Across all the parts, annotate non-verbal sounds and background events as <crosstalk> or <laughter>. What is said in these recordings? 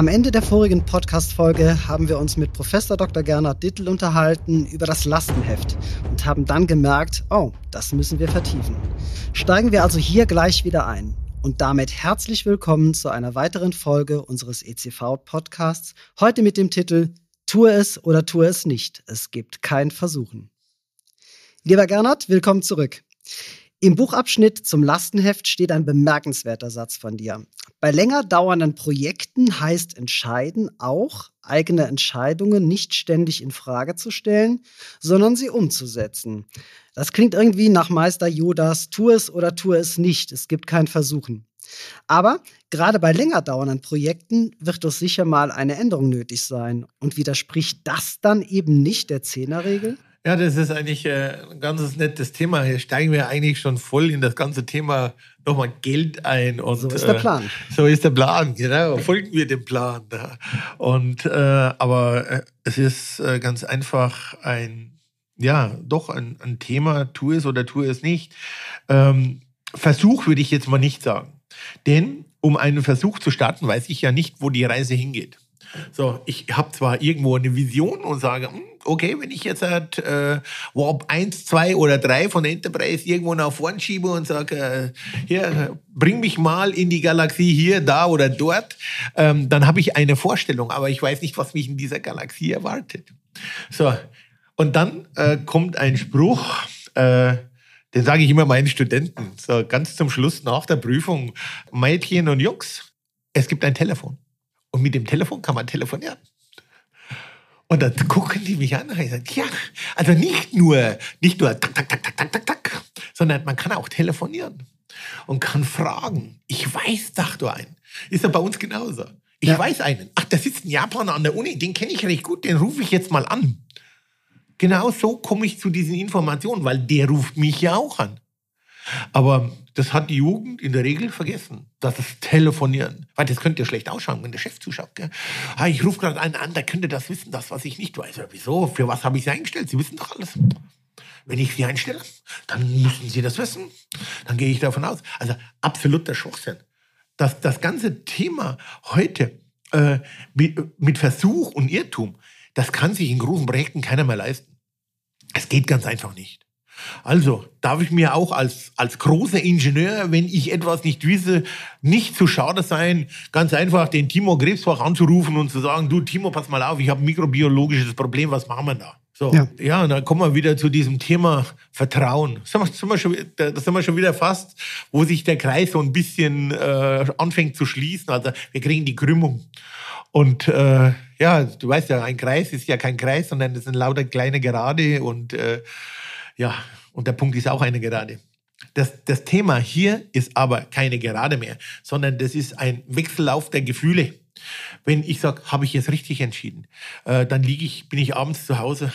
Am Ende der vorigen Podcast-Folge haben wir uns mit Professor Dr. Gernot Dittel unterhalten über das Lastenheft und haben dann gemerkt, oh, das müssen wir vertiefen. Steigen wir also hier gleich wieder ein. Und damit herzlich willkommen zu einer weiteren Folge unseres ECV-Podcasts. Heute mit dem Titel Tue es oder tue es nicht. Es gibt kein Versuchen. Lieber Gernot, willkommen zurück. Im Buchabschnitt zum Lastenheft steht ein bemerkenswerter Satz von dir. Bei länger dauernden Projekten heißt entscheiden auch, eigene Entscheidungen nicht ständig in Frage zu stellen, sondern sie umzusetzen. Das klingt irgendwie nach Meister Yodas, tu es oder tu es nicht. Es gibt kein Versuchen. Aber gerade bei länger dauernden Projekten wird doch sicher mal eine Änderung nötig sein. Und widerspricht das dann eben nicht der Zehnerregel? Ja, das ist eigentlich äh, ein ganz nettes Thema. Hier steigen wir eigentlich schon voll in das ganze Thema nochmal Geld ein. Und, so ist der Plan. Äh, so ist der Plan, genau. Folgen wir dem Plan. Und, äh, aber äh, es ist äh, ganz einfach ein, ja, doch ein, ein Thema, tu es oder tu es nicht. Ähm, Versuch würde ich jetzt mal nicht sagen. Denn um einen Versuch zu starten, weiß ich ja nicht, wo die Reise hingeht. So, ich habe zwar irgendwo eine Vision und sage, hm, okay, wenn ich jetzt halt, äh, Warp 1, 2 oder 3 von Enterprise irgendwo nach vorn schiebe und sage, äh, hier, bring mich mal in die Galaxie hier, da oder dort, ähm, dann habe ich eine Vorstellung, aber ich weiß nicht, was mich in dieser Galaxie erwartet. So, und dann äh, kommt ein Spruch, äh, den sage ich immer meinen Studenten, so ganz zum Schluss nach der Prüfung, Mädchen und Jungs, es gibt ein Telefon. Und mit dem Telefon kann man telefonieren. Und dann gucken die mich an und ich sage, ja, also nicht nur, nicht nur tak, tak, tak, tak, tak, tak, tak, sondern man kann auch telefonieren und kann fragen. Ich weiß doch du einen. Ist ja bei uns genauso. Ich ja. weiß einen. Ach, da sitzt ein Japaner an der Uni, den kenne ich recht gut, den rufe ich jetzt mal an. Genau so komme ich zu diesen Informationen, weil der ruft mich ja auch an. Aber das hat die Jugend in der Regel vergessen. Das ist Telefonieren. Weil das könnte ja schlecht ausschauen, wenn der Chef zuschaut. Gell? Ah, ich rufe gerade einen an, der könnte das wissen, das, was ich nicht weiß. Ja, wieso? Für was habe ich Sie eingestellt? Sie wissen doch alles. Wenn ich Sie einstelle, dann müssen Sie das wissen. Dann gehe ich davon aus. Also absoluter Schwachsinn. Das, das ganze Thema heute äh, mit, mit Versuch und Irrtum, das kann sich in großen Projekten keiner mehr leisten. Es geht ganz einfach nicht. Also darf ich mir auch als, als großer Ingenieur, wenn ich etwas nicht wisse, nicht zu schade sein, ganz einfach den Timo Krebsbach anzurufen und zu sagen, du Timo, pass mal auf, ich habe ein mikrobiologisches Problem, was machen wir da? So, ja. ja, und dann kommen wir wieder zu diesem Thema Vertrauen. Da sind wir schon, da sind wir schon wieder fast, wo sich der Kreis so ein bisschen äh, anfängt zu schließen. Also wir kriegen die Krümmung. Und äh, ja, du weißt ja, ein Kreis ist ja kein Kreis, sondern das sind lauter kleine Gerade und äh, ja, und der Punkt ist auch eine Gerade. Das, das Thema hier ist aber keine Gerade mehr, sondern das ist ein Wechsellauf der Gefühle. Wenn ich sage, habe ich jetzt richtig entschieden, äh, dann liege ich, bin ich abends zu Hause,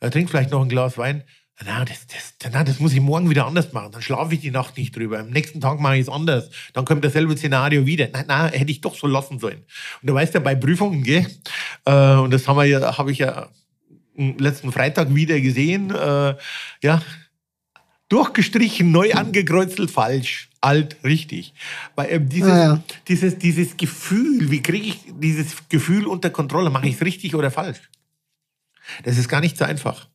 äh, trinke vielleicht noch ein Glas Wein, Na, das, das, na, das muss ich morgen wieder anders machen. Dann schlafe ich die Nacht nicht drüber. Am nächsten Tag mache ich es anders. Dann kommt dasselbe Szenario wieder. Nein, nein, hätte ich doch so lassen sollen. Und du weißt ja, bei Prüfungen, gell? Äh, und das haben wir ja, habe ich ja letzten Freitag wieder gesehen. Äh, ja, durchgestrichen, neu angekreuzelt, falsch, alt, richtig. Weil ähm, dieses, ah, ja. dieses, dieses Gefühl, wie kriege ich dieses Gefühl unter Kontrolle? Mache ich es richtig oder falsch? Das ist gar nicht so einfach.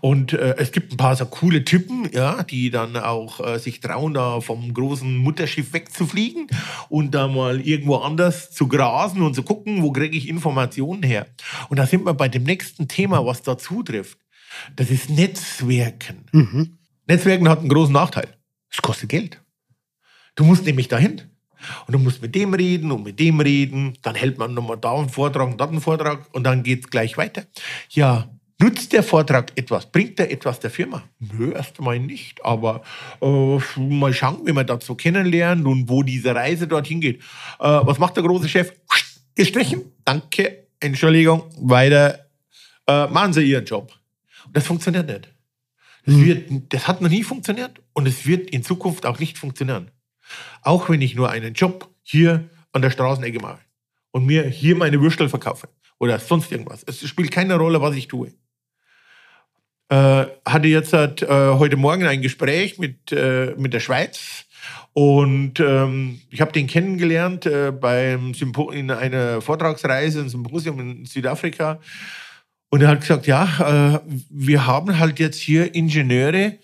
Und äh, es gibt ein paar so coole Typen, ja, die dann auch äh, sich trauen, da vom großen Mutterschiff wegzufliegen und da mal irgendwo anders zu grasen und zu gucken, wo kriege ich Informationen her. Und da sind wir bei dem nächsten Thema, was da zutrifft. Das ist Netzwerken. Mhm. Netzwerken hat einen großen Nachteil. Es kostet Geld. Du musst nämlich dahin. Und du musst mit dem reden und mit dem reden. Dann hält man nochmal da einen Vortrag und da einen Vortrag und dann geht es gleich weiter. Ja, Nutzt der Vortrag etwas? Bringt er etwas der Firma? Nö, erstmal nicht. Aber äh, mal schauen, wie man dazu kennenlernt und wo diese Reise dorthin geht. Äh, was macht der große Chef? Gestrichen. Danke. Entschuldigung. Weiter. Äh, machen Sie Ihren Job. Das funktioniert nicht. Das, mhm. wird, das hat noch nie funktioniert und es wird in Zukunft auch nicht funktionieren. Auch wenn ich nur einen Job hier an der Straßenecke mache und mir hier meine Würstel verkaufe oder sonst irgendwas. Es spielt keine Rolle, was ich tue. Äh, hatte jetzt halt, äh, heute Morgen ein Gespräch mit, äh, mit der Schweiz und ähm, ich habe den kennengelernt äh, beim Sympo in einer Vortragsreise, ein Symposium in Südafrika. Und er hat gesagt, ja, äh, wir haben halt jetzt hier Ingenieure,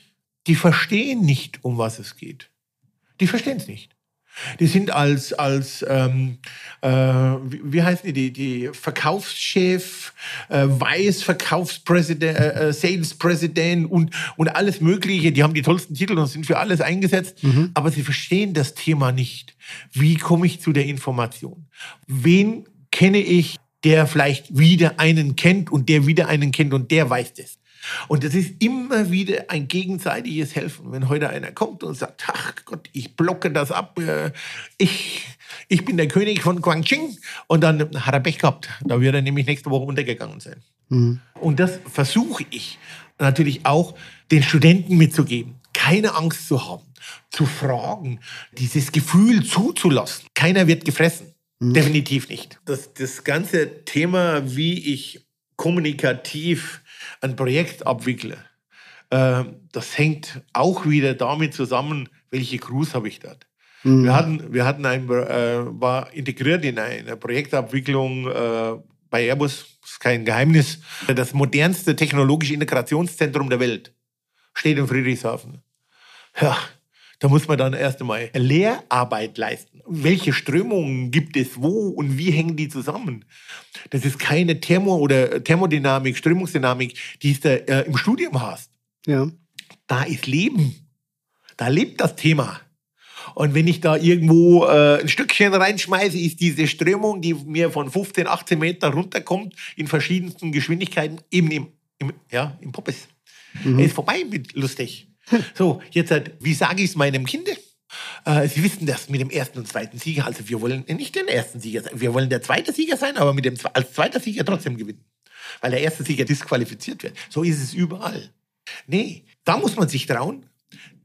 die verstehen nicht, um was es geht. Die verstehen es nicht. Die sind als, als ähm, äh, wie, wie heißen die, die, die Verkaufschef, äh, Weiß Verkaufspräsident, äh, äh Salespräsident und, und alles Mögliche. Die haben die tollsten Titel und sind für alles eingesetzt, mhm. aber sie verstehen das Thema nicht. Wie komme ich zu der Information? Wen kenne ich, der vielleicht wieder einen kennt und der wieder einen kennt und der weiß das? Und das ist immer wieder ein gegenseitiges Helfen. Wenn heute einer kommt und sagt, ach Gott, ich blocke das ab, äh, ich, ich bin der König von Guangxing und dann hat er Pech gehabt. Da wird er nämlich nächste Woche untergegangen sein. Mhm. Und das versuche ich natürlich auch den Studenten mitzugeben. Keine Angst zu haben, zu fragen, dieses Gefühl zuzulassen. Keiner wird gefressen. Mhm. Definitiv nicht. Das, das ganze Thema, wie ich kommunikativ ein Projekt abwickle, äh, das hängt auch wieder damit zusammen, welche Crews habe ich dort. Mhm. Wir hatten, wir hatten ein, äh, war integriert in eine Projektabwicklung äh, bei Airbus, ist kein Geheimnis, das modernste technologische Integrationszentrum der Welt steht in Friedrichshafen. Ja, da muss man dann erst einmal Lehrarbeit leisten. Welche Strömungen gibt es wo und wie hängen die zusammen? Das ist keine Thermo- oder Thermodynamik, Strömungsdynamik, die du äh, im Studium hast. Ja. Da ist Leben. Da lebt das Thema. Und wenn ich da irgendwo äh, ein Stückchen reinschmeiße, ist diese Strömung, die mir von 15, 18 Meter runterkommt, in verschiedensten Geschwindigkeiten, eben im, im, ja, im Poppes. Mhm. ist vorbei mit lustig. <laughs> So, jetzt, halt, wie sage ich es meinem Kind? Äh, Sie wissen das mit dem ersten und zweiten Sieger. Also wir wollen nicht den ersten Sieger sein. Wir wollen der zweite Sieger sein, aber mit dem, als zweiter Sieger trotzdem gewinnen. Weil der erste Sieger disqualifiziert wird. So ist es überall. Nee, da muss man sich trauen.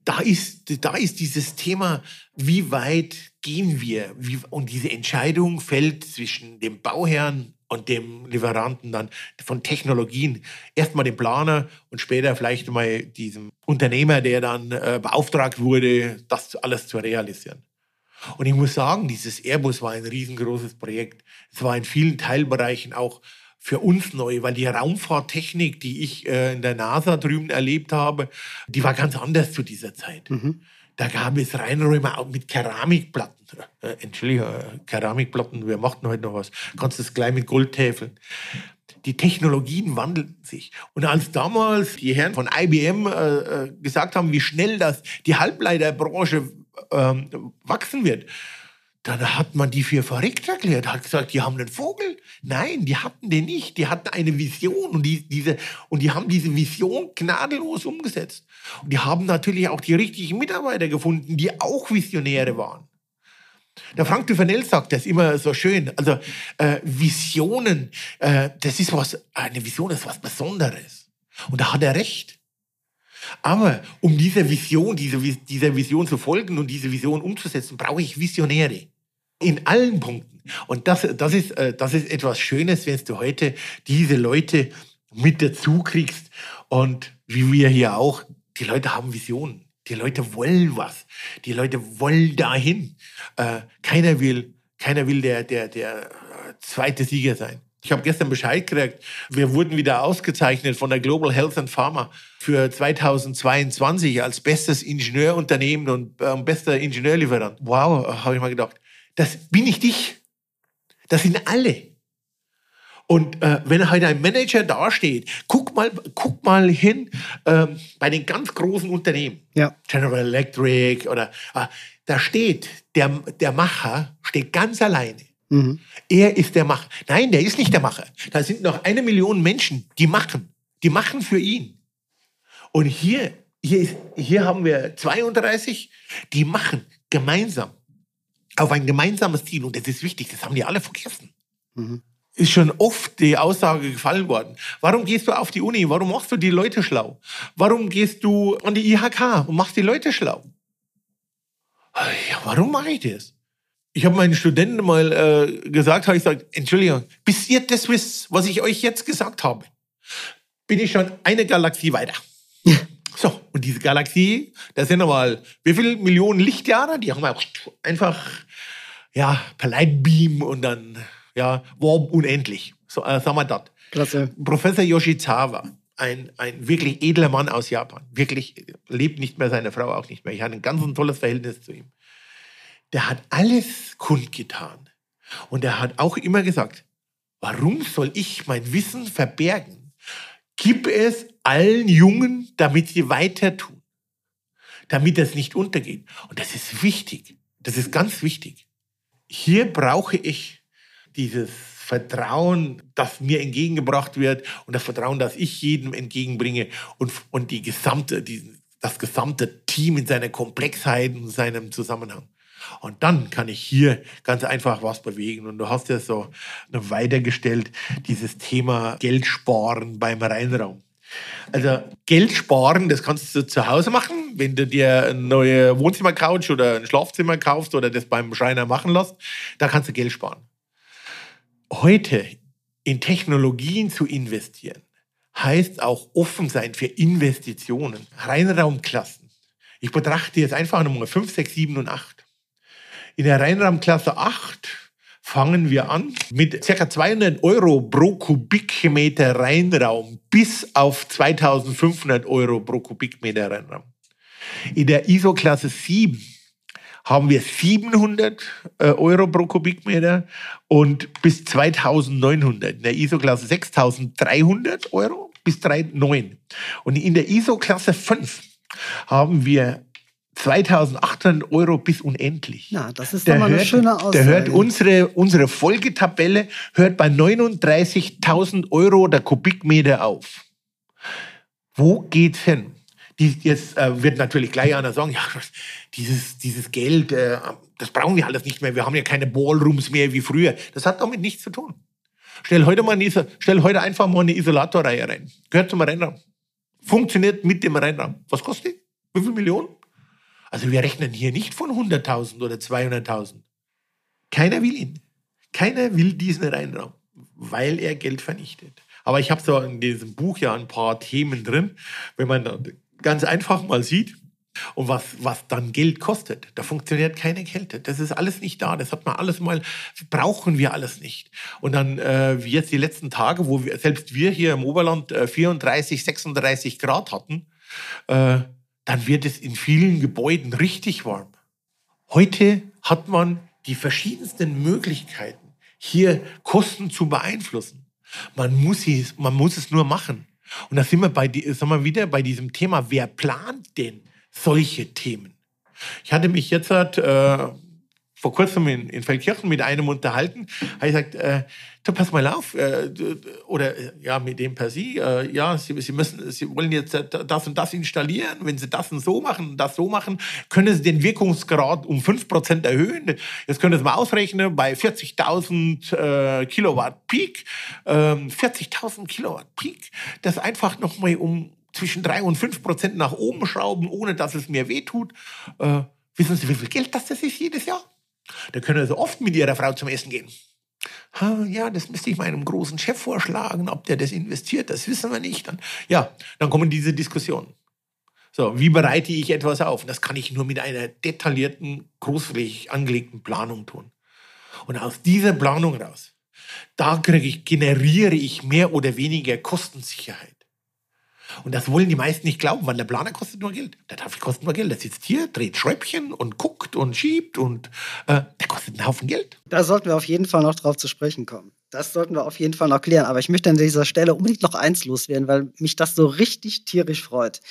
Da ist, da ist dieses Thema, wie weit gehen wir? Wie, und diese Entscheidung fällt zwischen dem Bauherrn und dem Lieferanten dann von Technologien erstmal dem Planer und später vielleicht mal diesem Unternehmer, der dann äh, beauftragt wurde, das alles zu realisieren. Und ich muss sagen, dieses Airbus war ein riesengroßes Projekt. Es war in vielen Teilbereichen auch für uns neu, weil die Raumfahrttechnik, die ich äh, in der NASA drüben erlebt habe, die war ganz anders zu dieser Zeit. Mhm. Da gab es Reinräume auch mit Keramikplatten. Äh, Entschuldigung, äh, Keramikplatten, wir machten heute noch was. Kannst das gleich mit Gold täfeln. Die Technologien wandeln sich. Und als damals die Herren von IBM äh, äh, gesagt haben, wie schnell das die Halbleiterbranche ähm, wachsen wird, dann hat man die für verrückt erklärt, hat gesagt, die haben einen Vogel. Nein, die hatten den nicht. Die hatten eine Vision und die, diese, und die haben diese Vision gnadenlos umgesetzt. Und die haben natürlich auch die richtigen Mitarbeiter gefunden, die auch Visionäre waren. Der Frank Duvanel sagt das immer so schön. Also äh, Visionen, äh, das ist was, eine Vision ist was Besonderes. Und da hat er recht. Aber um dieser Vision, diese, dieser Vision zu folgen und diese Vision umzusetzen, brauche ich Visionäre. In allen Punkten. Und das, das, ist, äh, das ist etwas Schönes, wenn du heute diese Leute mit dazu kriegst. Und wie wir hier auch, die Leute haben Visionen. Die Leute wollen was. Die Leute wollen dahin. Äh, keiner will, keiner will der, der, der zweite Sieger sein. Ich habe gestern Bescheid gekriegt, wir wurden wieder ausgezeichnet von der Global Health and Pharma für 2022 als bestes Ingenieurunternehmen und äh, bester Ingenieurlieferant. Wow, habe ich mal gedacht. Das bin ich dich. Das sind alle. Und äh, wenn halt ein Manager dasteht, guck mal, guck mal hin ähm, bei den ganz großen Unternehmen, ja. General Electric oder äh, da steht der, der Macher steht ganz alleine. Mhm. Er ist der Macher. Nein, der ist nicht der Macher. Da sind noch eine Million Menschen, die machen. Die machen für ihn. Und hier, hier, ist, hier haben wir 32, die machen gemeinsam auf ein gemeinsames Ziel. Und das ist wichtig, das haben die alle vergessen. Mhm ist schon oft die Aussage gefallen worden. Warum gehst du auf die Uni? Warum machst du die Leute schlau? Warum gehst du an die IHK und machst die Leute schlau? Ja, warum mache ich das? Ich habe meinen Studenten mal äh, gesagt, habe ich gesagt, Entschuldigung, bis ihr das wisst, was ich euch jetzt gesagt habe, bin ich schon eine Galaxie weiter. So, und diese Galaxie, da sind nochmal, wie viele Millionen Lichtjahre? Die haben wir einfach, ja, per Lightbeam und dann ja, Warp unendlich. So, äh, sagen wir das. Klasse. Professor Yoshizawa, ein, ein wirklich edler Mann aus Japan, wirklich lebt nicht mehr, seine Frau auch nicht mehr. Ich hatte ein ganz ein tolles Verhältnis zu ihm. Der hat alles kundgetan. Und er hat auch immer gesagt, warum soll ich mein Wissen verbergen? Gib es allen Jungen, damit sie weiter tun. Damit es nicht untergeht. Und das ist wichtig. Das ist ganz wichtig. Hier brauche ich dieses Vertrauen, das mir entgegengebracht wird und das Vertrauen, das ich jedem entgegenbringe und, und die gesamte, die, das gesamte Team in seiner Komplexheit und seinem Zusammenhang. Und dann kann ich hier ganz einfach was bewegen. Und du hast ja so weitergestellt, dieses Thema Geld sparen beim Reinraum. Also Geld sparen, das kannst du zu Hause machen, wenn du dir eine neue Wohnzimmercouch oder ein Schlafzimmer kaufst oder das beim Schreiner machen lässt, da kannst du Geld sparen heute in Technologien zu investieren, heißt auch offen sein für Investitionen, Reinraumklassen. Ich betrachte jetzt einfach nochmal 5, 6, 7 und 8. In der Reinraumklasse 8 fangen wir an mit ca. 200 Euro pro Kubikmeter Reinraum bis auf 2500 Euro pro Kubikmeter Reinraum. In der ISO-Klasse 7 haben wir 700 äh, Euro pro Kubikmeter und bis 2900. In der ISO-Klasse 6300 Euro bis 3,9. Und in der ISO-Klasse 5 haben wir 2800 Euro bis unendlich. Na, das ist doch mal eine schöne Aussage. Der hört unsere, unsere Folgetabelle hört bei 39.000 Euro der Kubikmeter auf. Wo geht's hin? Die, jetzt äh, wird natürlich gleich einer sagen, ja, dieses, dieses Geld, äh, das brauchen wir alles nicht mehr. Wir haben ja keine Ballrooms mehr wie früher. Das hat damit nichts zu tun. Stell heute, mal eine, stell heute einfach mal eine Isolatorreihe rein. Gehört zum Rennraum. Funktioniert mit dem Rennraum. Was kostet die? Wie viele Millionen? Also wir rechnen hier nicht von 100.000 oder 200.000. Keiner will ihn. Keiner will diesen Reinraum, weil er Geld vernichtet. Aber ich habe so in diesem Buch ja ein paar Themen drin. Wenn man ganz einfach mal sieht, und was, was dann Geld kostet, da funktioniert keine Kälte. Das ist alles nicht da. Das hat man alles mal, brauchen wir alles nicht. Und dann, äh, wie jetzt die letzten Tage, wo wir, selbst wir hier im Oberland äh, 34, 36 Grad hatten, äh, dann wird es in vielen Gebäuden richtig warm. Heute hat man die verschiedensten Möglichkeiten, hier Kosten zu beeinflussen. Man muss es, man muss es nur machen. Und da sind wir, bei, sind wir wieder bei diesem Thema, wer plant denn solche Themen? Ich hatte mich jetzt äh, vor kurzem in, in Feldkirchen mit einem unterhalten, habe ich gesagt, äh, du pass mal auf, äh, oder äh, ja, mit dem per Sie, äh, ja, Sie, Sie müssen, Sie wollen jetzt das und das installieren, wenn Sie das und so machen, das so machen, können Sie den Wirkungsgrad um 5% erhöhen. Jetzt können Sie mal ausrechnen, bei 40.000 äh, Kilowatt Peak, äh, 40.000 Kilowatt Peak, das einfach nochmal um zwischen drei und fünf Prozent nach oben schrauben, ohne dass es mir wehtut. Äh, wissen Sie, wie viel Geld das ist jedes Jahr? Da können Sie oft mit Ihrer Frau zum Essen gehen. Ha, ja, das müsste ich meinem großen Chef vorschlagen, ob der das investiert, das wissen wir nicht. Dann, ja, dann kommen diese Diskussionen. So, wie bereite ich etwas auf? Das kann ich nur mit einer detaillierten, großflächig angelegten Planung tun. Und aus dieser Planung raus, da kriege ich, generiere ich mehr oder weniger Kostensicherheit. Und das wollen die meisten nicht glauben, weil der Planer kostet nur Geld. Der darf kostet nur Geld. Der sitzt hier, dreht Schräubchen und guckt und schiebt und äh, der kostet einen Haufen Geld. Da sollten wir auf jeden Fall noch drauf zu sprechen kommen. Das sollten wir auf jeden Fall noch klären. Aber ich möchte an dieser Stelle unbedingt noch eins loswerden, weil mich das so richtig tierisch freut.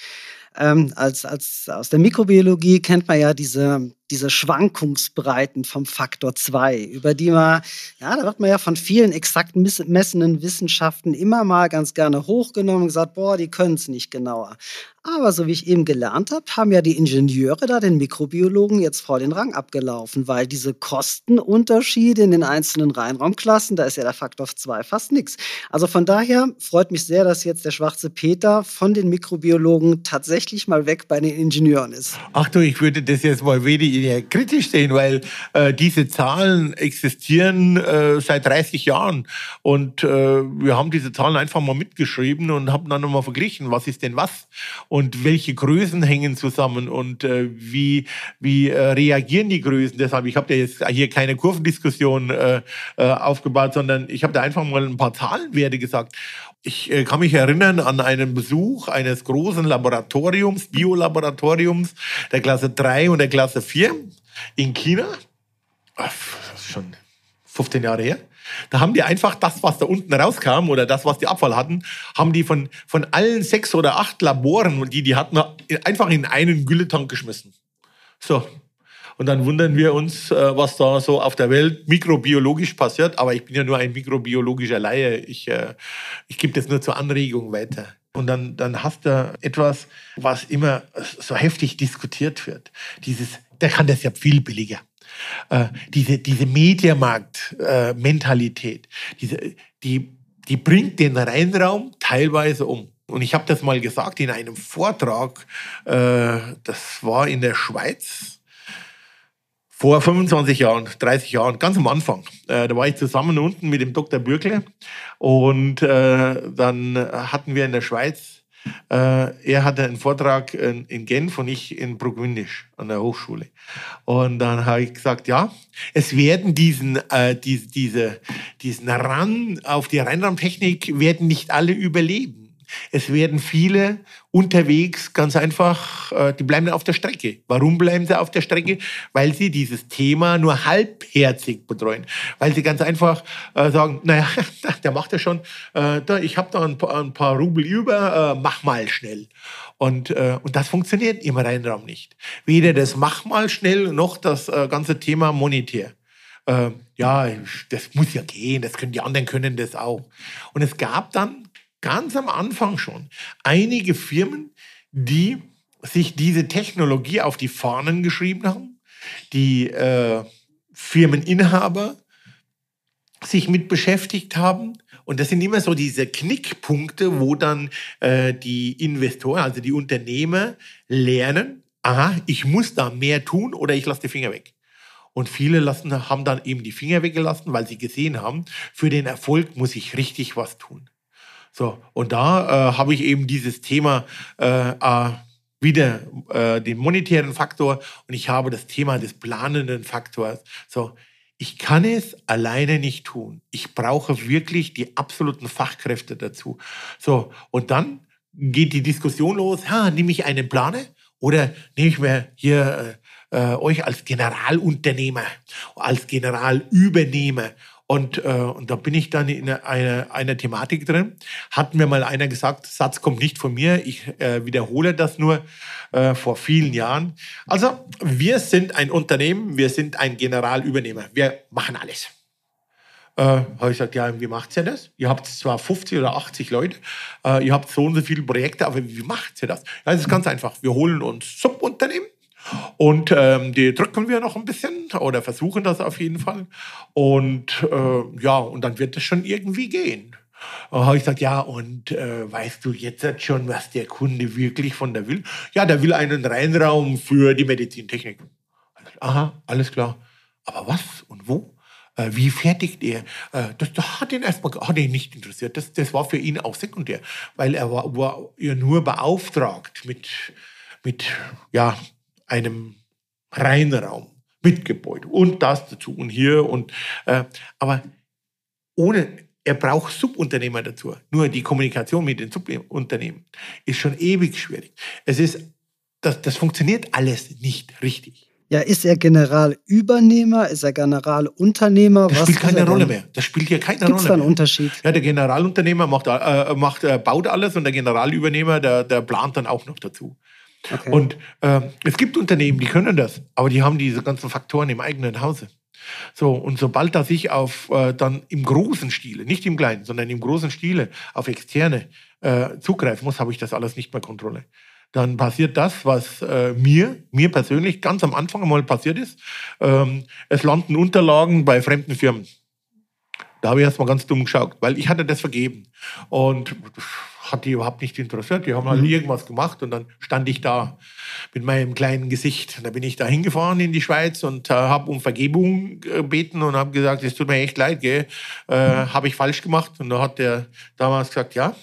Ähm, als, als aus der Mikrobiologie kennt man ja diese diese Schwankungsbreiten vom Faktor 2, über die man, ja, da wird man ja von vielen exakt messenden Wissenschaften immer mal ganz gerne hochgenommen und gesagt, boah, die können es nicht genauer. Aber so wie ich eben gelernt habe, haben ja die Ingenieure da den Mikrobiologen jetzt vor den Rang abgelaufen, weil diese Kostenunterschiede in den einzelnen Reinraumklassen, da ist ja der Faktor 2 fast nichts. Also von daher freut mich sehr, dass jetzt der schwarze Peter von den Mikrobiologen tatsächlich mal weg bei den Ingenieuren ist. Ach du, ich würde das jetzt mal wenig eher kritisch sehen, weil äh, diese Zahlen existieren äh, seit 30 Jahren und äh, wir haben diese Zahlen einfach mal mitgeschrieben und haben dann nochmal verglichen, was ist denn was und welche Größen hängen zusammen und äh, wie, wie äh, reagieren die Größen. Deshalb, ich habe da jetzt hier keine Kurvendiskussion äh, äh, aufgebaut, sondern ich habe da einfach mal ein paar Zahlenwerte gesagt. Ich äh, kann mich erinnern an einen Besuch eines großen Laboratoriums, Biolaboratoriums der Klasse 3 und der Klasse 4 in China. Ach, schon 15 Jahre her. Da haben die einfach das, was da unten rauskam oder das, was die Abfall hatten, haben die von, von allen sechs oder acht Laboren, die die hatten, einfach in einen Gülletank geschmissen. So, und dann wundern wir uns, äh, was da so auf der Welt mikrobiologisch passiert. Aber ich bin ja nur ein mikrobiologischer Laie. Ich, äh, ich gebe das nur zur Anregung weiter. Und dann, dann hast du etwas, was immer so heftig diskutiert wird. Dieses, der kann das ja viel billiger. Äh, diese diese Mediamarkt-Mentalität, diese, die, die bringt den Reinraum teilweise um. Und ich habe das mal gesagt in einem Vortrag, äh, das war in der Schweiz, vor 25 Jahren, 30 Jahren, ganz am Anfang. Äh, da war ich zusammen unten mit dem Dr. Bürkle und äh, dann hatten wir in der Schweiz, äh, er hatte einen Vortrag in, in Genf und ich in Bruckwindisch an der Hochschule. Und dann habe ich gesagt, ja, es werden diesen, äh, die, diese, diesen Ran auf die Reinraumtechnik werden nicht alle überleben. Es werden viele unterwegs ganz einfach, äh, die bleiben auf der Strecke. Warum bleiben sie auf der Strecke? Weil sie dieses Thema nur halbherzig betreuen. Weil sie ganz einfach äh, sagen, naja, <laughs> der macht ja schon, äh, ich habe da ein paar, ein paar, Rubel über, mach mal schnell. Und, und das funktioniert im Rheinraum nicht. Weder das mach mal schnell noch das ganze Thema monetär ja, das muss ja gehen, das können die anderen können das auch. Und es gab dann ganz am Anfang schon einige Firmen, die sich diese Technologie auf die Fahnen geschrieben haben, die äh, Firmeninhaber sich mit beschäftigt haben. Und das sind immer so diese Knickpunkte, wo dann äh, die Investoren, also die Unternehmer lernen, aha, ich muss da mehr tun oder ich lasse die Finger weg. Und viele lassen, haben dann eben die Finger weggelassen, weil sie gesehen haben, für den Erfolg muss ich richtig was tun. So, und da äh, habe ich eben dieses Thema äh, äh, wieder äh, den monetären Faktor und ich habe das Thema des planenden Faktors. So, ich kann es alleine nicht tun. Ich brauche wirklich die absoluten Fachkräfte dazu. So, und dann geht die Diskussion los, ha, nehme ich einen Planer oder nehme ich mir hier äh, äh euch als Generalunternehmer, als Generalübernehmer und, äh, und da bin ich dann in einer, einer Thematik drin. Hat mir mal einer gesagt, Satz kommt nicht von mir, ich äh, wiederhole das nur äh, vor vielen Jahren. Also wir sind ein Unternehmen, wir sind ein Generalübernehmer, wir machen alles. Äh, habe ich gesagt, ja, wie macht ihr das? Ihr habt zwar 50 oder 80 Leute, äh, ihr habt so und so viele Projekte, aber wie macht ihr das? Ja, das ist ganz einfach. Wir holen uns Subunternehmen, und ähm, die drücken wir noch ein bisschen oder versuchen das auf jeden Fall. Und äh, ja, und dann wird es schon irgendwie gehen. Und habe ich gesagt, ja, und äh, weißt du jetzt schon, was der Kunde wirklich von der will? Ja, der will einen Reinraum für die Medizintechnik. Aha, alles klar. Aber was und wo? Äh, wie fertigt er? Äh, das, das, hat ihn erstmal hat ihn nicht interessiert. Das, das war für ihn auch sekundär, weil er war, war ja nur beauftragt mit, mit ja, einem Reinraum, mit Gebäude und das dazu und hier und äh, aber ohne er braucht Subunternehmer dazu. Nur die Kommunikation mit den Subunternehmen ist schon ewig schwierig. Es ist, das, das funktioniert alles nicht richtig. Ja, ist er Generalübernehmer? Ist er Generalunternehmer? Das Was spielt keine Rolle mehr. Das spielt hier keine Gibt's Rolle. Gibt es einen Unterschied? Ja, der Generalunternehmer macht, äh, macht, äh, baut alles und der Generalübernehmer, der, der plant dann auch noch dazu. Okay. Und äh, es gibt Unternehmen, die können das, aber die haben diese ganzen Faktoren im eigenen Hause. So, und sobald er sich auf äh, dann im großen Stile, nicht im kleinen, sondern im großen Stile auf externe äh, zugreifen muss, habe ich das alles nicht mehr Kontrolle. Dann passiert das, was äh, mir, mir persönlich ganz am Anfang einmal passiert ist. Ähm, es landen Unterlagen bei fremden Firmen. Da habe ich erstmal ganz dumm geschaut, weil ich hatte das vergeben. Und hat die überhaupt nicht interessiert. Die haben halt mhm. irgendwas gemacht und dann stand ich da mit meinem kleinen Gesicht. Da bin ich da hingefahren in die Schweiz und äh, habe um Vergebung gebeten und habe gesagt, es tut mir echt leid, gell? Äh, mhm. habe ich falsch gemacht. Und da hat der damals gesagt, ja,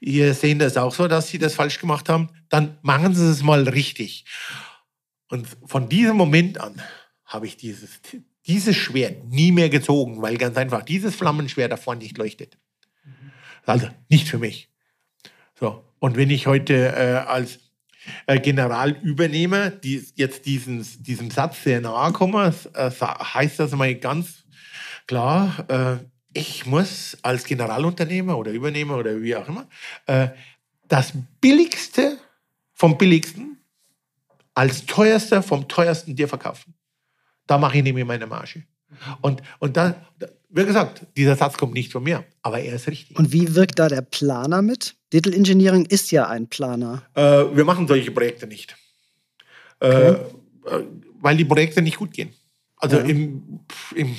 ihr sehen das auch so, dass sie das falsch gemacht haben. Dann machen sie es mal richtig. Und von diesem Moment an habe ich dieses, dieses Schwert nie mehr gezogen, weil ganz einfach dieses Flammenschwert davor nicht leuchtet. Also nicht für mich. So. Und wenn ich heute äh, als äh, General übernehme, die jetzt diesen, diesem Satz sehr nahe komme, äh, heißt das mal ganz klar, äh, ich muss als Generalunternehmer oder Übernehmer oder wie auch immer äh, das Billigste vom Billigsten als teuerster vom teuersten dir verkaufen. Da mache ich nämlich meine Marge. Und, und da, wie gesagt, dieser Satz kommt nicht von mir, aber er ist richtig. Und wie wirkt da der Planer mit? Digital Engineering ist ja ein Planer. Äh, wir machen solche Projekte nicht. Äh, okay. Äh, weil die Projekte nicht gut gehen. Also ja. im, im,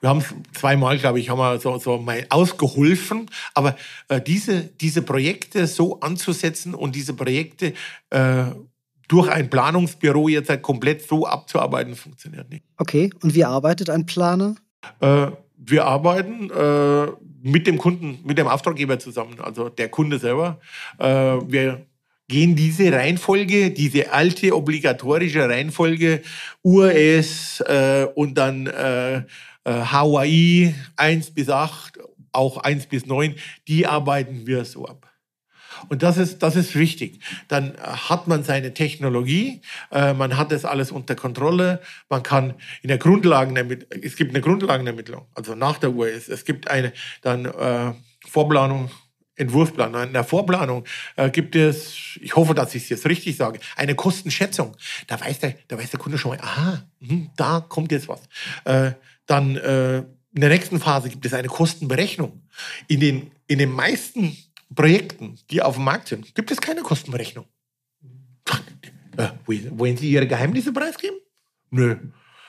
wir haben zweimal, glaube ich, haben wir so, so mal ausgeholfen. Aber äh, diese, diese Projekte so anzusetzen und diese Projekte äh, durch ein Planungsbüro jetzt halt komplett so abzuarbeiten, funktioniert nicht. Okay, und wie arbeitet ein Planer? Äh, wir arbeiten äh, mit dem Kunden, mit dem Auftraggeber zusammen, also der Kunde selber. Äh, wir gehen diese Reihenfolge, diese alte obligatorische Reihenfolge, URS äh, und dann äh, HUI 1 bis 8, auch 1 bis 9, die arbeiten wir so ab. Und das ist, das ist wichtig. Dann hat man seine Technologie, äh, man hat das alles unter Kontrolle, man kann in der Grundlagenermittlung, es gibt eine Grundlagenermittlung, also nach der URS, es gibt eine dann äh, Vorplanung, Entwurfsplanung. In der Vorplanung äh, gibt es, ich hoffe, dass ich es jetzt richtig sage, eine Kostenschätzung. Da weiß der, da weiß der Kunde schon mal, aha, mh, da kommt jetzt was. Äh, dann äh, in der nächsten Phase gibt es eine Kostenberechnung. In den, in den meisten Projekten, die auf dem Markt sind, gibt es keine Kostenberechnung. Äh, wollen Sie Ihre Geheimnisse preisgeben? Nö.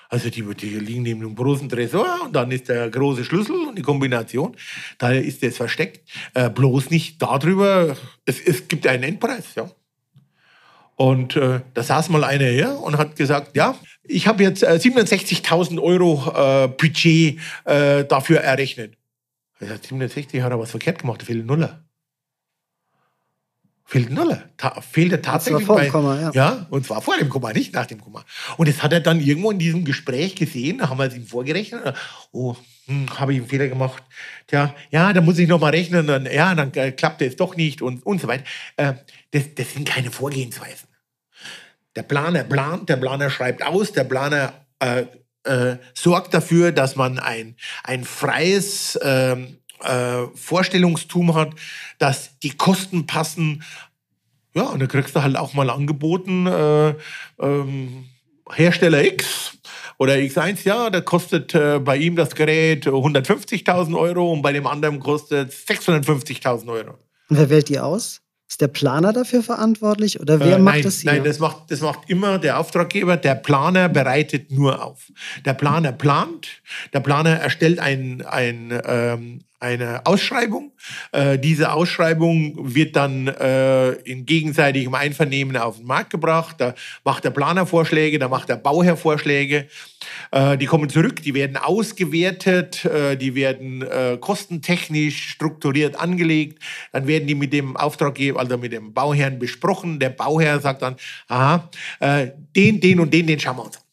Also die, die liegen neben einem großen Tresor und dann ist der große Schlüssel und die Kombination. Da ist das versteckt. Äh, bloß nicht darüber. Es, es gibt einen Endpreis, ja. Und äh, da saß mal einer her und hat gesagt, ja, ich habe jetzt äh, 67.000 Euro äh, Budget äh, dafür errechnet. Er sagt, 67 hat er was verkehrt gemacht, da fehlen Nuller. Fehlt Nuller. Ta fehlte tatsächlich vor dem Komma, ja. ja. Und zwar vor dem Komma, nicht nach dem Komma. Und das hat er dann irgendwo in diesem Gespräch gesehen, da haben wir es ihm vorgerechnet. Oh, hm, habe ich einen Fehler gemacht. Tja, ja, da muss ich nochmal rechnen. Dann, ja, dann äh, klappte es doch nicht und, und so weiter. Äh, das, das sind keine Vorgehensweisen. Der Planer plant, der Planer schreibt aus, der Planer äh, äh, sorgt dafür, dass man ein, ein freies ähm, äh, Vorstellungstum hat, dass die Kosten passen. Ja, und da kriegst du halt auch mal angeboten, äh, ähm, Hersteller X oder X1, ja, da kostet äh, bei ihm das Gerät 150.000 Euro und bei dem anderen kostet es 650.000 Euro. Und wer wählt die aus? Ist der Planer dafür verantwortlich oder wer äh, macht nein, das hier? Nein, das macht, das macht immer der Auftraggeber. Der Planer bereitet nur auf. Der Planer plant, der Planer erstellt ein, ein, ähm, eine Ausschreibung. Äh, diese Ausschreibung wird dann äh, in gegenseitigem Einvernehmen auf den Markt gebracht. Da macht der Planer Vorschläge, da macht der Bauherr Vorschläge. Äh, die kommen zurück, die werden ausgewertet, äh, die werden äh, kostentechnisch strukturiert angelegt. Dann werden die mit dem Auftraggeber, also mit dem Bauherrn besprochen. Der Bauherr sagt dann, aha, äh, den, den und den, den schauen wir uns an.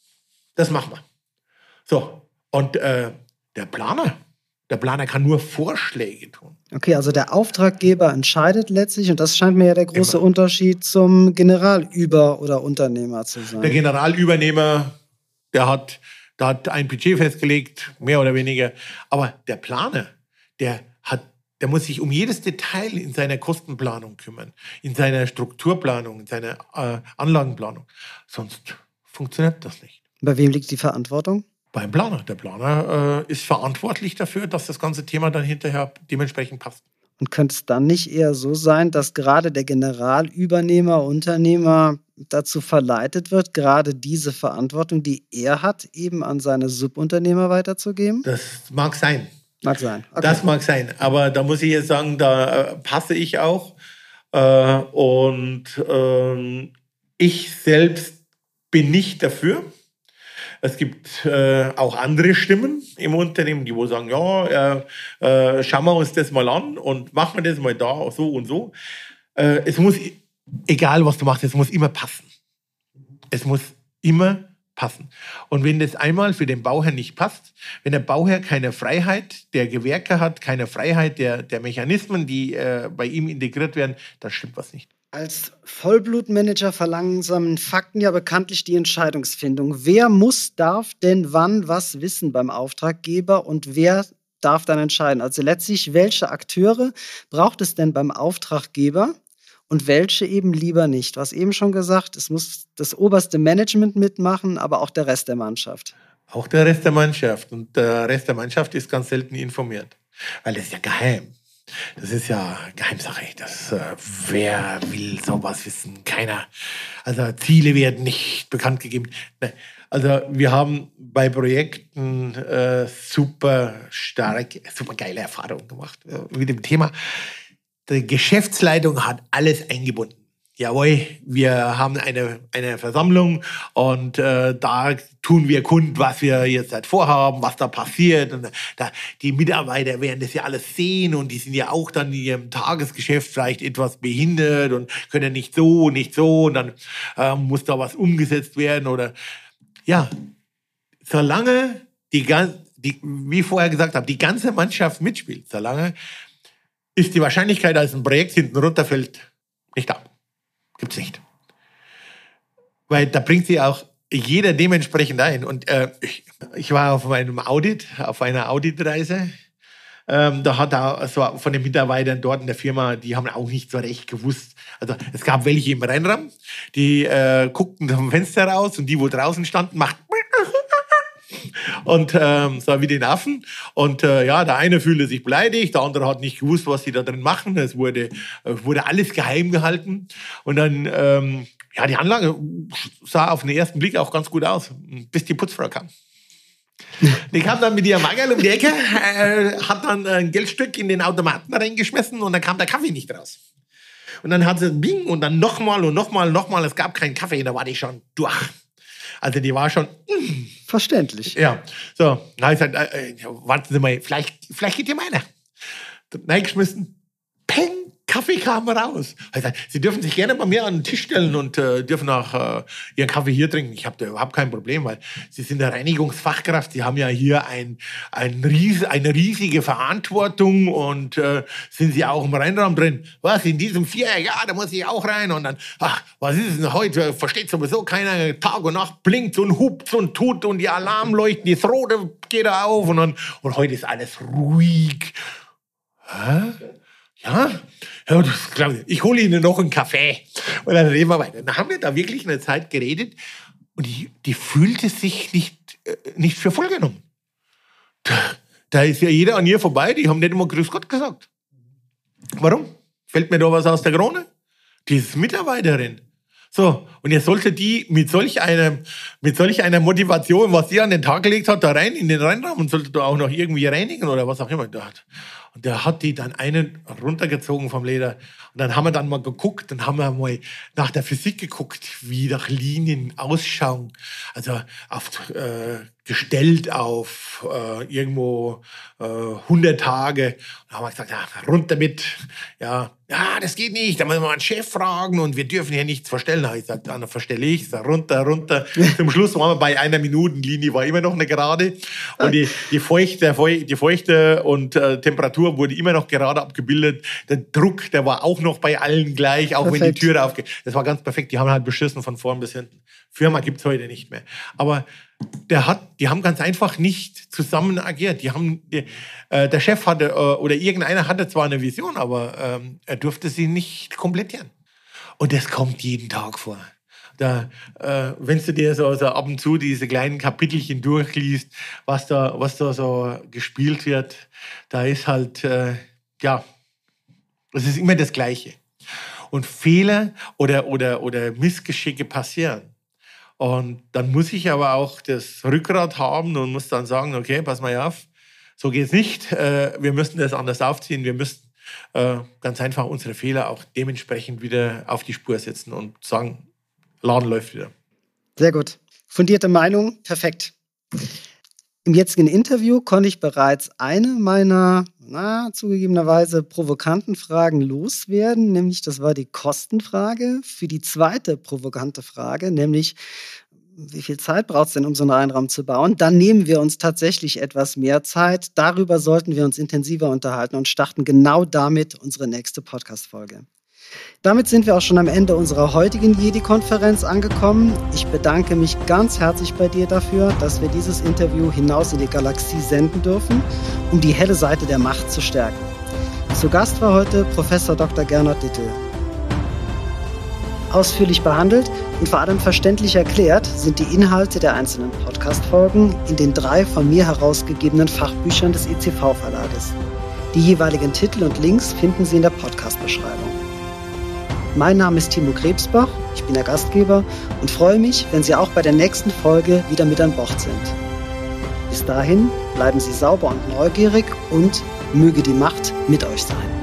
Das machen wir. So, und der Planer, der Planer kann nur Vorschläge tun. Okay, also der Auftraggeber entscheidet letztlich und das scheint mir ja der große Immer. Unterschied zum Generalüber- oder Unternehmer zu sein. Der Generalübernehmer, der hat, der hat ein Budget festgelegt, mehr oder weniger. Aber der Planer, der hat der muss sich um jedes Detail in seiner Kostenplanung kümmern, in seiner Strukturplanung, in seiner äh, Anlagenplanung. Sonst funktioniert das nicht. Bei wem liegt die Verantwortung? Beim Planer. Der Planer äh, ist verantwortlich dafür, dass das ganze Thema dann hinterher dementsprechend passt. Und könnte es dann nicht eher so sein, dass gerade der Generalübernehmer, Unternehmer dazu verleitet wird, gerade diese Verantwortung, die er hat, eben an seine Subunternehmer weiterzugeben? Das mag sein. Mag sein. Okay. Das mag sein. Aber da muss ich jetzt sagen, da äh, passe ich auch. Äh, und ähm, ich selbst bin nicht dafür. Es gibt äh, auch andere Stimmen im Unternehmen, die wo sagen, ja, äh, äh, schauen wir uns das mal an und machen wir das mal da so und so. Äh, es muss, egal was du machst, es muss immer passen. Es muss immer passen. Und wenn das einmal für den Bauherr nicht passt, wenn der Bauherr keine Freiheit der Gewerke hat, keine Freiheit der, der Mechanismen, die äh, bei ihm integriert werden, dann stimmt was nicht. Als Vollblutmanager verlangsamen Fakten ja bekanntlich die Entscheidungsfindung. Wer muss, darf denn wann was wissen beim Auftraggeber und wer darf dann entscheiden? Also letztlich, welche Akteure braucht es denn beim Auftraggeber und welche eben lieber nicht? Du hast eben schon gesagt, es muss das oberste Management mitmachen, aber auch der Rest der Mannschaft. Auch der Rest der Mannschaft. Und der Rest der Mannschaft ist ganz selten informiert, weil es ja geheim. Das ist ja Geheimsache. Das, äh, wer will sowas wissen? Keiner. Also Ziele werden nicht bekannt gegeben. Also wir haben bei Projekten äh, super stark, super geile Erfahrungen gemacht äh, mit dem Thema. Die Geschäftsleitung hat alles eingebunden jawohl, wir haben eine, eine Versammlung und äh, da tun wir kund, was wir jetzt halt vorhaben, was da passiert. Und da, die Mitarbeiter werden das ja alles sehen und die sind ja auch dann in ihrem Tagesgeschäft vielleicht etwas behindert und können nicht so, nicht so und dann äh, muss da was umgesetzt werden oder ja, solange die, die wie ich vorher gesagt habe, die ganze Mannschaft mitspielt, solange ist die Wahrscheinlichkeit, dass ein Projekt hinten runterfällt, nicht da. Gibt es nicht. Weil da bringt sie auch jeder dementsprechend ein. Und äh, ich, ich, war auf einem Audit, auf einer Auditreise. Ähm, da hat er so von den Mitarbeitern dort in der Firma, die haben auch nicht so recht gewusst. Also es gab welche im Rennraum, die äh, guckten vom Fenster raus und die, wo draußen standen, machten und ähm, so wie den Affen. Und äh, ja, der eine fühlte sich beleidigt, der andere hat nicht gewusst, was sie da drin machen. Es wurde, äh, wurde alles geheim gehalten. Und dann, ähm, ja, die Anlage sah auf den ersten Blick auch ganz gut aus, bis die Putzfrau kam. Die kam dann mit ihrem Magel um die Ecke, äh, hat dann ein Geldstück in den Automaten reingeschmissen und dann kam der Kaffee nicht raus. Und dann hat sie Bing und dann nochmal und nochmal und nochmal. Es gab keinen Kaffee, da war die schon durch. Also die war schon. Mm. Verständlich. Ja. So, na, ich gesagt, äh, äh, warten Sie mal, vielleicht, vielleicht geht hier meiner. Reingeschmissen. Peng! Kaffee kam raus. Sie dürfen sich gerne bei mir an den Tisch stellen und äh, dürfen auch äh, Ihren Kaffee hier trinken. Ich habe da überhaupt kein Problem, weil Sie sind eine Reinigungsfachkraft. Sie haben ja hier ein, ein ries, eine riesige Verantwortung und äh, sind Sie auch im Reinraum drin. Was, in diesem Vier? Ja, da muss ich auch rein. Und dann, ach, was ist denn heute? Versteht sowieso keiner. Tag und Nacht blinkt und hupt und tut und die Alarmleuchten, die Rote geht auf und, dann, und heute ist alles ruhig. Hä? Ja, ich. hole Ihnen noch einen Kaffee. Und dann reden wir weiter. Dann haben wir da wirklich eine Zeit geredet und die, die fühlte sich nicht, äh, nicht für voll genommen. Da, da ist ja jeder an ihr vorbei, die haben nicht immer Grüß Gott gesagt. Warum? Fällt mir da was aus der Krone? Die ist Mitarbeiterin. So, und ihr solltet die mit solch einer, mit solch einer Motivation, was sie an den Tag gelegt hat, da rein in den Reinraum und solltet da auch noch irgendwie reinigen oder was auch immer. Und der hat die dann einen runtergezogen vom Leder. Und dann haben wir dann mal geguckt, dann haben wir mal nach der Physik geguckt, wie nach Linien ausschauen. Also auf, äh, gestellt auf äh, irgendwo äh, 100 Tage. Und dann haben wir gesagt, ja, runter mit. Ja, ja, das geht nicht. Da müssen wir einen Chef fragen und wir dürfen hier nichts verstellen. Da ich gesagt, dann verstelle ich es runter, runter. <laughs> Zum Schluss waren wir bei einer Minutenlinie, war immer noch eine gerade. Und die, die, Feuchte, die Feuchte und äh, Temperatur wurde immer noch gerade abgebildet. Der Druck, der war auch noch bei allen gleich, auch perfekt. wenn die Türe aufgeht. Das war ganz perfekt. Die haben halt beschissen von vorn bis hinten. Firma gibt es heute nicht mehr. Aber der hat, die haben ganz einfach nicht zusammen agiert. Die haben, die, äh, der Chef hatte äh, oder irgendeiner hatte zwar eine Vision, aber ähm, er durfte sie nicht komplettieren. Und das kommt jeden Tag vor. Da, äh, wenn du dir so, so ab und zu diese kleinen Kapitelchen durchliest, was da, was da so gespielt wird, da ist halt, äh, ja, es ist immer das Gleiche. Und Fehler oder, oder, oder Missgeschicke passieren. Und dann muss ich aber auch das Rückgrat haben und muss dann sagen, okay, pass mal auf, so geht es nicht. Äh, wir müssen das anders aufziehen. Wir müssen äh, ganz einfach unsere Fehler auch dementsprechend wieder auf die Spur setzen und sagen, Laden läuft wieder. Sehr gut. Fundierte Meinung, perfekt. Im jetzigen Interview konnte ich bereits eine meiner, na, zugegebenerweise provokanten Fragen loswerden, nämlich das war die Kostenfrage. Für die zweite provokante Frage, nämlich wie viel Zeit braucht es denn, um so einen Reihenraum zu bauen? Dann nehmen wir uns tatsächlich etwas mehr Zeit. Darüber sollten wir uns intensiver unterhalten und starten genau damit unsere nächste Podcast-Folge. Damit sind wir auch schon am Ende unserer heutigen Jedi-Konferenz angekommen. Ich bedanke mich ganz herzlich bei dir dafür, dass wir dieses Interview hinaus in die Galaxie senden dürfen, um die helle Seite der Macht zu stärken. Zu Gast war heute Professor Dr. Gernot Dittel. Ausführlich behandelt und vor allem verständlich erklärt sind die Inhalte der einzelnen Podcast-Folgen in den drei von mir herausgegebenen Fachbüchern des ECV-Verlages. Die jeweiligen Titel und Links finden Sie in der Podcast-Beschreibung. Mein Name ist Timo Krebsbach, ich bin der Gastgeber und freue mich, wenn Sie auch bei der nächsten Folge wieder mit an Bord sind. Bis dahin bleiben Sie sauber und neugierig und möge die Macht mit euch sein.